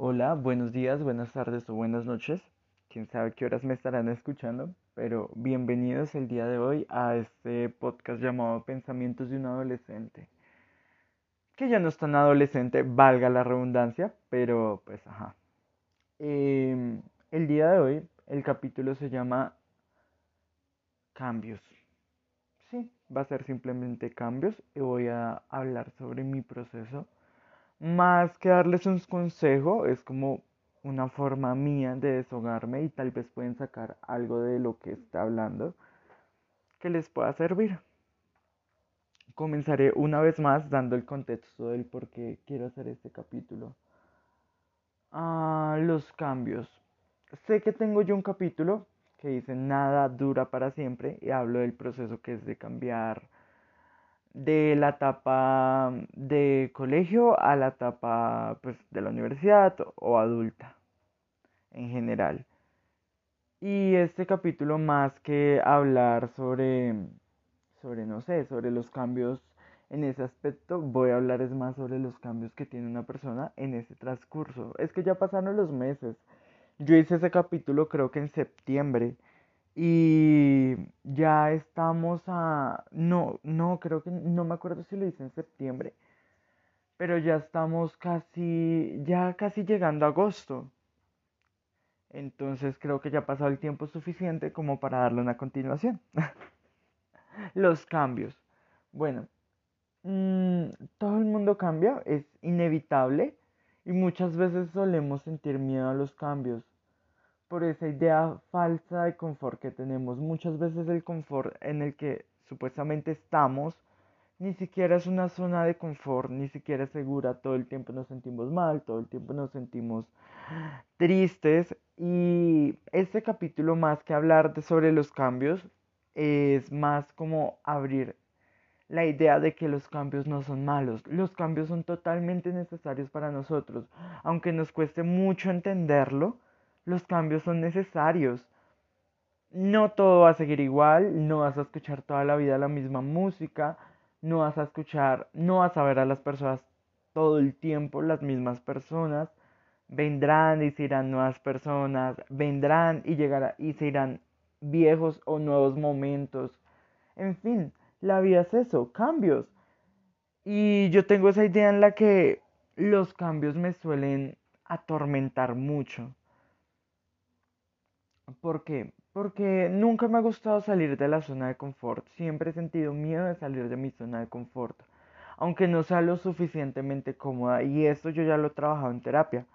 Hola, buenos días, buenas tardes o buenas noches. Quién sabe qué horas me estarán escuchando, pero bienvenidos el día de hoy a este podcast llamado Pensamientos de un adolescente. Que ya no es tan adolescente, valga la redundancia, pero pues ajá. Em, el día de hoy el capítulo se llama Cambios. Sí, va a ser simplemente cambios y voy a hablar sobre mi proceso más que darles un consejo, es como una forma mía de deshogarme y tal vez pueden sacar algo de lo que está hablando que les pueda servir. Comenzaré una vez más dando el contexto del por qué quiero hacer este capítulo. Ah, los cambios. Sé que tengo yo un capítulo que dice nada dura para siempre y hablo del proceso que es de cambiar de la etapa de colegio a la etapa pues, de la universidad o adulta en general. Y este capítulo más que hablar sobre, sobre, no sé, sobre los cambios en ese aspecto, voy a hablar es más sobre los cambios que tiene una persona en ese transcurso. Es que ya pasaron los meses. Yo hice ese capítulo creo que en septiembre y ya estamos a... No, no, creo que... No me acuerdo si lo hice en septiembre. Pero ya estamos casi... Ya casi llegando a agosto. Entonces creo que ya ha pasado el tiempo suficiente como para darle una continuación. Los cambios. Bueno, mm, todo el mundo cambia, es inevitable. Y muchas veces solemos sentir miedo a los cambios por esa idea falsa de confort que tenemos. Muchas veces el confort en el que supuestamente estamos ni siquiera es una zona de confort, ni siquiera es segura. Todo el tiempo nos sentimos mal, todo el tiempo nos sentimos tristes. Y este capítulo, más que hablar de sobre los cambios, es más como abrir la idea de que los cambios no son malos. Los cambios son totalmente necesarios para nosotros. Aunque nos cueste mucho entenderlo, los cambios son necesarios. No todo va a seguir igual, no vas a escuchar toda la vida la misma música, no vas a escuchar, no vas a ver a las personas todo el tiempo las mismas personas. Vendrán y se irán nuevas personas, vendrán y llegarán y se irán viejos o nuevos momentos. En fin, la vida es eso, cambios. Y yo tengo esa idea en la que los cambios me suelen atormentar mucho. ¿Por qué? Porque nunca me ha gustado salir de la zona de confort. Siempre he sentido miedo de salir de mi zona de confort. Aunque no sea lo suficientemente cómoda. Y esto yo ya lo he trabajado en terapia.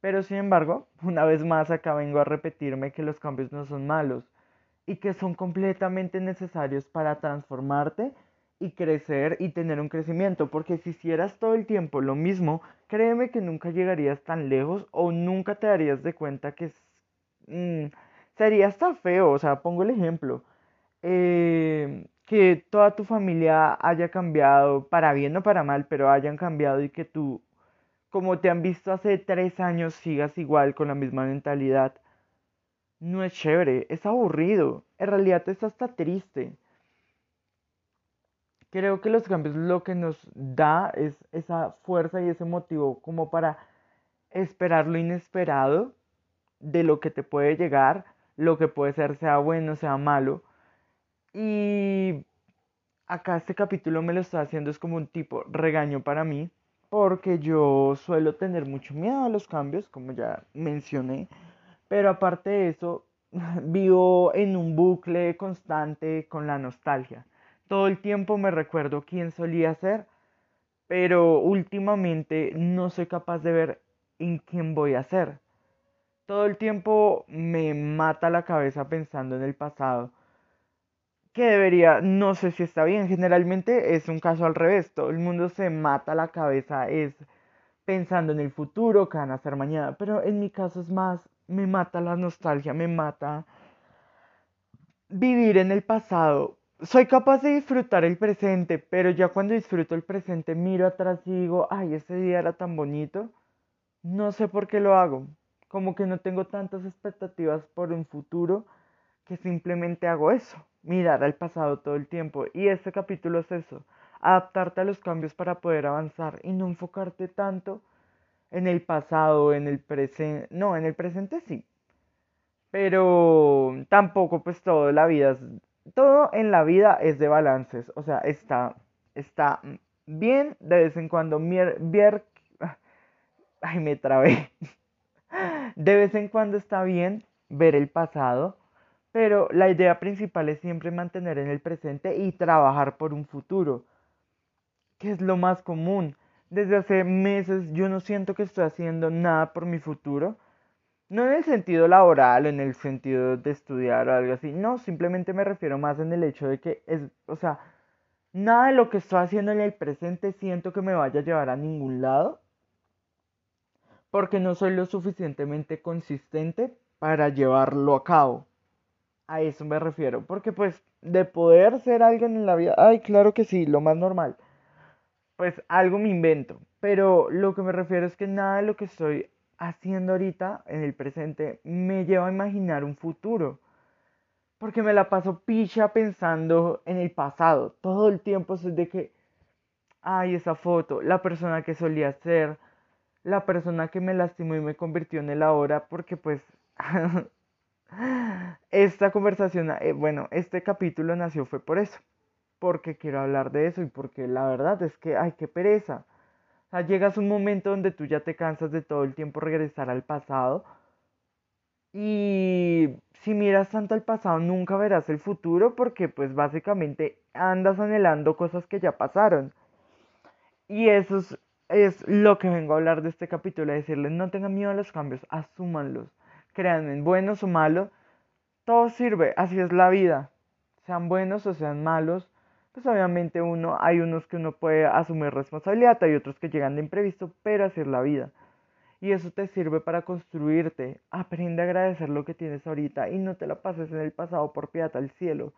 Pero sin embargo, una vez más acá vengo a repetirme que los cambios no son malos. Y que son completamente necesarios para transformarte y crecer y tener un crecimiento. Porque si hicieras todo el tiempo lo mismo, créeme que nunca llegarías tan lejos o nunca te darías de cuenta que Mm, sería hasta feo, o sea, pongo el ejemplo, eh, que toda tu familia haya cambiado, para bien o para mal, pero hayan cambiado y que tú, como te han visto hace tres años, sigas igual con la misma mentalidad. No es chévere, es aburrido, en realidad es hasta triste. Creo que los cambios lo que nos da es esa fuerza y ese motivo como para esperar lo inesperado de lo que te puede llegar, lo que puede ser, sea bueno, sea malo. Y acá este capítulo me lo está haciendo es como un tipo regaño para mí, porque yo suelo tener mucho miedo a los cambios, como ya mencioné, pero aparte de eso, vivo en un bucle constante con la nostalgia. Todo el tiempo me recuerdo quién solía ser, pero últimamente no soy capaz de ver en quién voy a ser todo el tiempo me mata la cabeza pensando en el pasado. Que debería, no sé si está bien, generalmente es un caso al revés, todo el mundo se mata la cabeza es pensando en el futuro, que van a hacer mañana, pero en mi caso es más, me mata la nostalgia, me mata vivir en el pasado. Soy capaz de disfrutar el presente, pero ya cuando disfruto el presente miro atrás y digo, ay, ese día era tan bonito. No sé por qué lo hago como que no tengo tantas expectativas por un futuro que simplemente hago eso, mirar al pasado todo el tiempo. Y este capítulo es eso, adaptarte a los cambios para poder avanzar y no enfocarte tanto en el pasado, en el presente, no, en el presente sí, pero tampoco pues todo la vida, todo en la vida es de balances, o sea, está, está bien de vez en cuando, mier, ay me trabé, de vez en cuando está bien ver el pasado, pero la idea principal es siempre mantener en el presente y trabajar por un futuro, que es lo más común. Desde hace meses yo no siento que estoy haciendo nada por mi futuro. No en el sentido laboral, en el sentido de estudiar o algo así. No, simplemente me refiero más en el hecho de que es, o sea, nada de lo que estoy haciendo en el presente siento que me vaya a llevar a ningún lado. Porque no soy lo suficientemente consistente para llevarlo a cabo. A eso me refiero. Porque pues de poder ser alguien en la vida, ay, claro que sí, lo más normal. Pues algo me invento. Pero lo que me refiero es que nada de lo que estoy haciendo ahorita en el presente me lleva a imaginar un futuro. Porque me la paso picha pensando en el pasado. Todo el tiempo es de que, ay, esa foto, la persona que solía ser, la persona que me lastimó y me convirtió en el ahora, porque pues esta conversación, eh, bueno, este capítulo nació fue por eso, porque quiero hablar de eso y porque la verdad es que, ay, qué pereza. O sea, llegas un momento donde tú ya te cansas de todo el tiempo regresar al pasado y si miras tanto al pasado nunca verás el futuro porque pues básicamente andas anhelando cosas que ya pasaron. Y eso es, es lo que vengo a hablar de este capítulo, decirles no tengan miedo a los cambios, asúmanlos créanme, buenos o malos, todo sirve, así es la vida, sean buenos o sean malos, pues obviamente uno, hay unos que uno puede asumir responsabilidad, hay otros que llegan de imprevisto, pero así es la vida. Y eso te sirve para construirte. Aprende a agradecer lo que tienes ahorita y no te la pases en el pasado por piedad al cielo.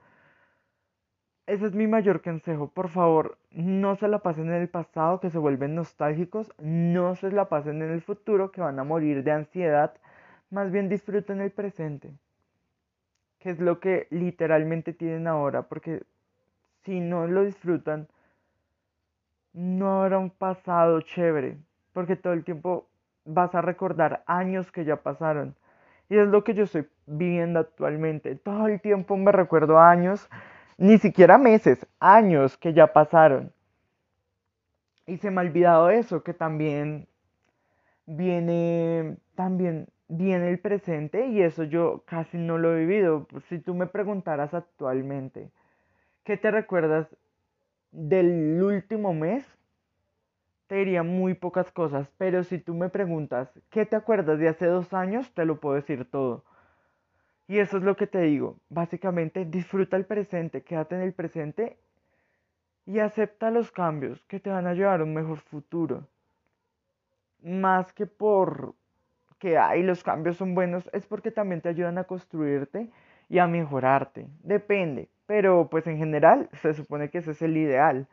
Ese es mi mayor consejo. Por favor, no se la pasen en el pasado que se vuelven nostálgicos, no se la pasen en el futuro que van a morir de ansiedad más bien disfruten el presente, que es lo que literalmente tienen ahora, porque si no lo disfrutan, no habrá un pasado chévere, porque todo el tiempo vas a recordar años que ya pasaron. Y es lo que yo estoy viviendo actualmente. Todo el tiempo me recuerdo años, ni siquiera meses, años que ya pasaron. Y se me ha olvidado eso, que también viene también viene el presente y eso yo casi no lo he vivido. Si tú me preguntaras actualmente, ¿qué te recuerdas del último mes? Te diría muy pocas cosas, pero si tú me preguntas, ¿qué te acuerdas de hace dos años? Te lo puedo decir todo. Y eso es lo que te digo. Básicamente, disfruta el presente, quédate en el presente y acepta los cambios que te van a llevar a un mejor futuro. Más que por que hay los cambios son buenos es porque también te ayudan a construirte y a mejorarte. Depende, pero pues en general se supone que ese es el ideal,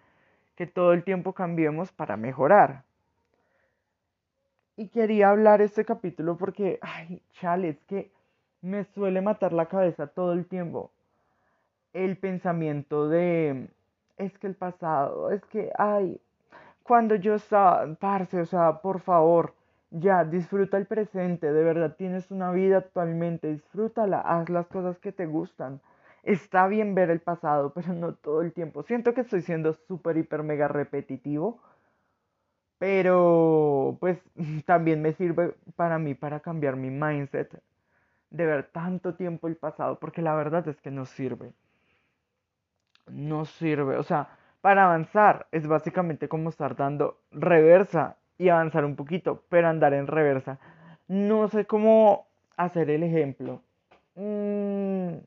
que todo el tiempo cambiemos para mejorar. Y quería hablar este capítulo porque, ay, chale, es que me suele matar la cabeza todo el tiempo. El pensamiento de, es que el pasado, es que, ay, cuando yo estaba, parce, o sea, por favor, ya, disfruta el presente, de verdad tienes una vida actualmente, disfrútala, haz las cosas que te gustan. Está bien ver el pasado, pero no todo el tiempo. Siento que estoy siendo súper, hiper, mega repetitivo, pero pues también me sirve para mí para cambiar mi mindset de ver tanto tiempo el pasado, porque la verdad es que no sirve. No sirve, o sea, para avanzar es básicamente como estar dando reversa y avanzar un poquito, pero andar en reversa. No sé cómo hacer el ejemplo. Mm,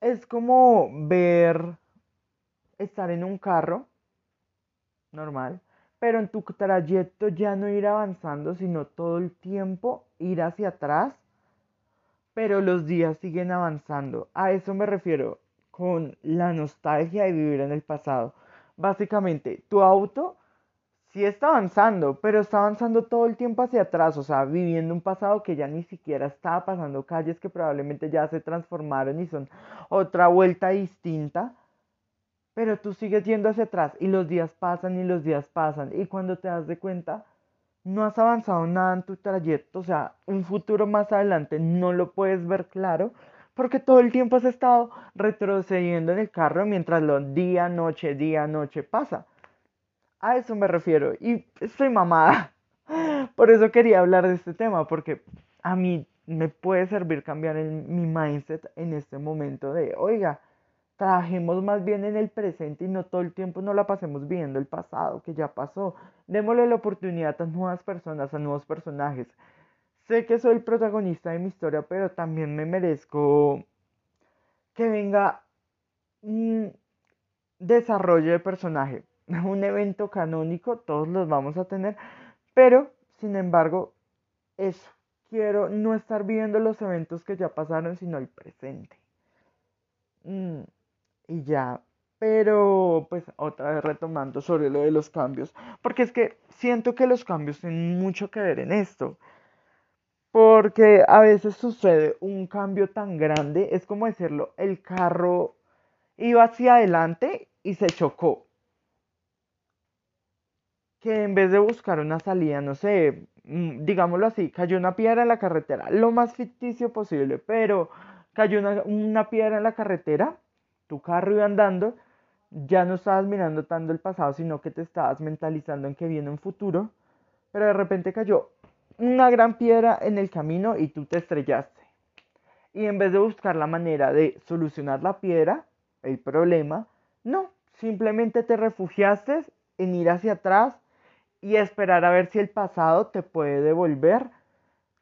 es como ver estar en un carro normal, pero en tu trayecto ya no ir avanzando, sino todo el tiempo ir hacia atrás, pero los días siguen avanzando. A eso me refiero con la nostalgia de vivir en el pasado básicamente tu auto sí está avanzando, pero está avanzando todo el tiempo hacia atrás, o sea, viviendo un pasado que ya ni siquiera estaba pasando calles que probablemente ya se transformaron y son otra vuelta distinta. Pero tú sigues yendo hacia atrás y los días pasan y los días pasan y cuando te das de cuenta no has avanzado nada en tu trayecto, o sea, un futuro más adelante no lo puedes ver claro porque todo el tiempo has estado retrocediendo en el carro mientras lo día, noche, día, noche pasa. A eso me refiero y estoy mamada. Por eso quería hablar de este tema, porque a mí me puede servir cambiar mi mindset en este momento de, oiga, trabajemos más bien en el presente y no todo el tiempo no la pasemos viendo el pasado que ya pasó. Démosle la oportunidad a nuevas personas, a nuevos personajes. Sé que soy el protagonista de mi historia, pero también me merezco que venga un desarrollo de personaje. Un evento canónico, todos los vamos a tener, pero sin embargo, eso. Quiero no estar viendo los eventos que ya pasaron, sino el presente. Mm, y ya, pero pues otra vez retomando sobre lo de los cambios, porque es que siento que los cambios tienen mucho que ver en esto. Porque a veces sucede un cambio tan grande, es como decirlo, el carro iba hacia adelante y se chocó. Que en vez de buscar una salida, no sé, mm, digámoslo así, cayó una piedra en la carretera, lo más ficticio posible, pero cayó una, una piedra en la carretera, tu carro iba andando, ya no estabas mirando tanto el pasado, sino que te estabas mentalizando en que viene un futuro, pero de repente cayó una gran piedra en el camino y tú te estrellaste. Y en vez de buscar la manera de solucionar la piedra, el problema, no, simplemente te refugiaste en ir hacia atrás y esperar a ver si el pasado te puede devolver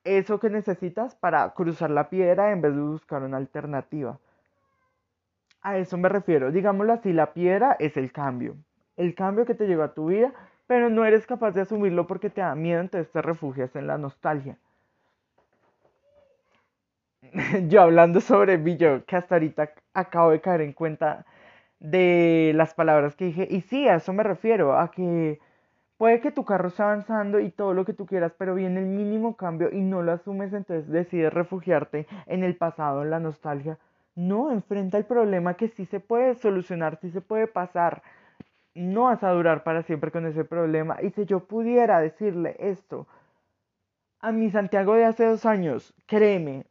eso que necesitas para cruzar la piedra en vez de buscar una alternativa. A eso me refiero, digámoslo así, la piedra es el cambio, el cambio que te llegó a tu vida pero no eres capaz de asumirlo porque te da miedo, entonces te refugias en la nostalgia. yo hablando sobre yo que hasta ahorita acabo de caer en cuenta de las palabras que dije, y sí, a eso me refiero, a que puede que tu carro esté avanzando y todo lo que tú quieras, pero viene el mínimo cambio y no lo asumes, entonces decides refugiarte en el pasado, en la nostalgia. No, enfrenta el problema que sí se puede solucionar, sí se puede pasar no vas a durar para siempre con ese problema. Y si yo pudiera decirle esto a mi Santiago de hace dos años, créeme,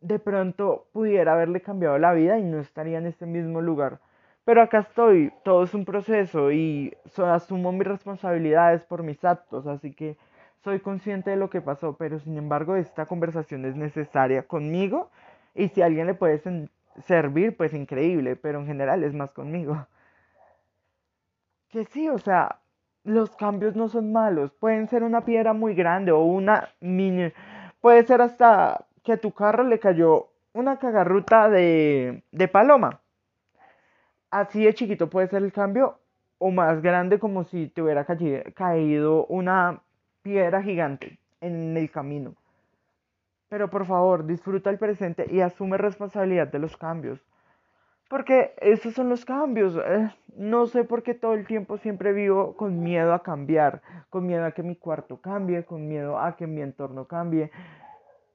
de pronto pudiera haberle cambiado la vida y no estaría en este mismo lugar. Pero acá estoy, todo es un proceso y asumo mis responsabilidades por mis actos, así que soy consciente de lo que pasó, pero sin embargo esta conversación es necesaria conmigo y si a alguien le puede servir, pues increíble, pero en general es más conmigo que sí, o sea, los cambios no son malos. Pueden ser una piedra muy grande o una mini. Puede ser hasta que a tu carro le cayó una cagarruta de, de paloma. Así de chiquito puede ser el cambio o más grande como si te hubiera caído una piedra gigante en el camino. Pero por favor, disfruta el presente y asume responsabilidad de los cambios. Porque esos son los cambios. Eh, no sé por qué todo el tiempo siempre vivo con miedo a cambiar, con miedo a que mi cuarto cambie, con miedo a que mi entorno cambie.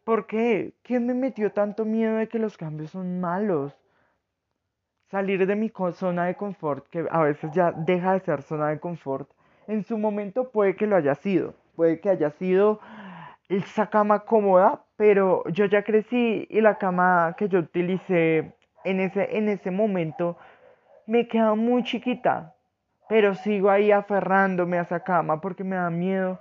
¿Por qué? ¿Quién me metió tanto miedo de que los cambios son malos? Salir de mi zona de confort, que a veces ya deja de ser zona de confort, en su momento puede que lo haya sido, puede que haya sido esa cama cómoda, pero yo ya crecí y la cama que yo utilicé en ese, en ese momento me queda muy chiquita, pero sigo ahí aferrándome a esa cama porque me da miedo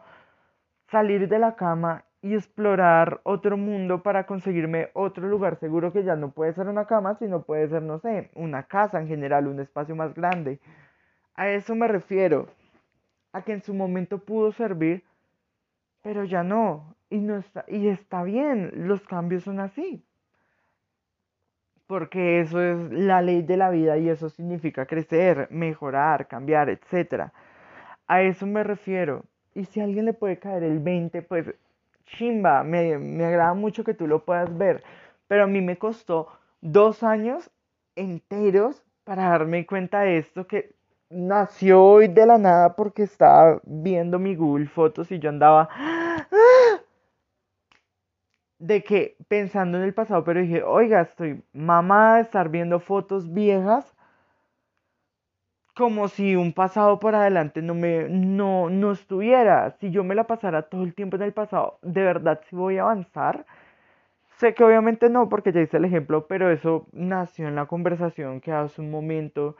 salir de la cama y explorar otro mundo para conseguirme otro lugar seguro que ya no puede ser una cama, sino puede ser, no sé, una casa en general, un espacio más grande. A eso me refiero, a que en su momento pudo servir, pero ya no, y no está, y está bien, los cambios son así porque eso es la ley de la vida y eso significa crecer, mejorar, cambiar, etc. A eso me refiero. Y si a alguien le puede caer el 20, pues chimba, me, me agrada mucho que tú lo puedas ver. Pero a mí me costó dos años enteros para darme cuenta de esto que nació hoy de la nada porque estaba viendo mi Google Fotos y yo andaba de que pensando en el pasado, pero dije, oiga, estoy mamá de estar viendo fotos viejas como si un pasado por adelante no me no, no estuviera. Si yo me la pasara todo el tiempo en el pasado, ¿de verdad si voy a avanzar? Sé que obviamente no, porque ya hice el ejemplo, pero eso nació en la conversación que hace un momento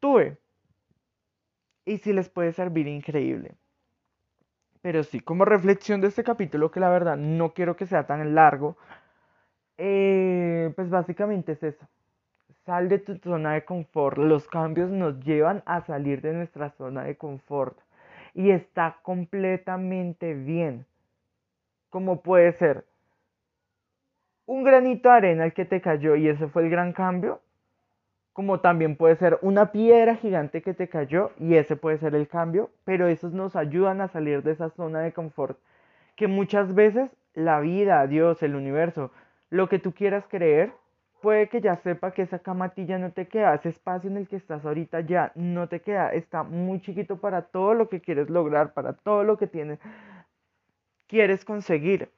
tuve. Y si les puede servir increíble. Pero sí, como reflexión de este capítulo, que la verdad no quiero que sea tan largo, eh, pues básicamente es eso. Sal de tu zona de confort. Los cambios nos llevan a salir de nuestra zona de confort. Y está completamente bien. Como puede ser un granito de arena el que te cayó y ese fue el gran cambio. Como también puede ser una piedra gigante que te cayó y ese puede ser el cambio. Pero esos nos ayudan a salir de esa zona de confort. Que muchas veces la vida, Dios, el universo, lo que tú quieras creer, puede que ya sepa que esa camatilla no te queda, ese espacio en el que estás ahorita ya no te queda, está muy chiquito para todo lo que quieres lograr, para todo lo que tienes, quieres conseguir.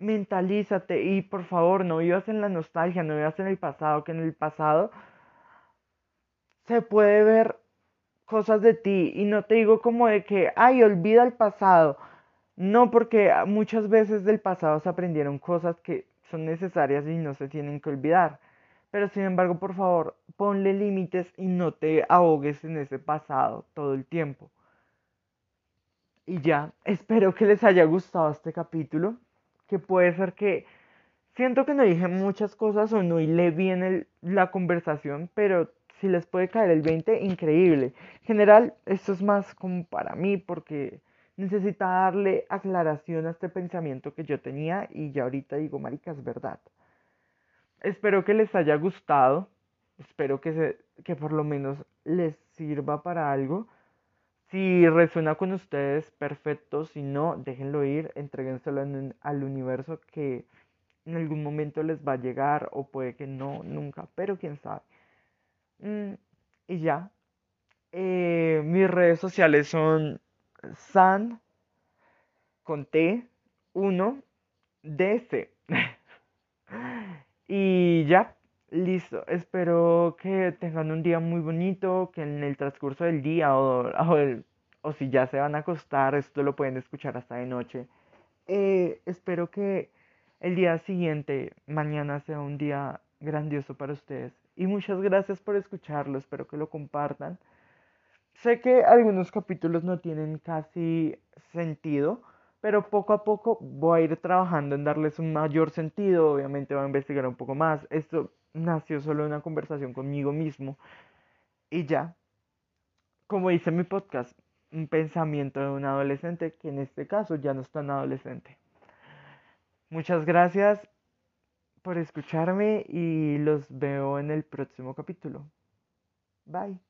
Mentalízate y por favor no vivas en la nostalgia, no vivas en el pasado, que en el pasado se puede ver cosas de ti y no te digo como de que, ay, olvida el pasado. No, porque muchas veces del pasado se aprendieron cosas que son necesarias y no se tienen que olvidar. Pero sin embargo, por favor, ponle límites y no te ahogues en ese pasado todo el tiempo. Y ya, espero que les haya gustado este capítulo, que puede ser que siento que no dije muchas cosas o no hilé bien la conversación, pero si les puede caer el 20, increíble. En general, esto es más como para mí porque necesitaba darle aclaración a este pensamiento que yo tenía y ya ahorita digo, marica, es verdad. Espero que les haya gustado, espero que, se, que por lo menos les sirva para algo. Si resuena con ustedes, perfecto. Si no, déjenlo ir, entréguenselo al universo que en algún momento les va a llegar o puede que no, nunca, pero quién sabe. Mm, y ya. Eh, mis redes sociales son san con T 1 DC. y ya, listo. Espero que tengan un día muy bonito, que en el transcurso del día o, o, si ya se van a acostar, esto lo pueden escuchar hasta de noche. Eh, espero que el día siguiente, mañana, sea un día grandioso para ustedes. Y muchas gracias por escucharlo, espero que lo compartan. Sé que algunos capítulos no tienen casi sentido, pero poco a poco voy a ir trabajando en darles un mayor sentido. Obviamente voy a investigar un poco más. Esto nació solo una conversación conmigo mismo. Y ya, como dice mi podcast, un pensamiento de un adolescente que en este caso ya no es tan adolescente. Muchas gracias por escucharme y los veo en el próximo capítulo. Bye.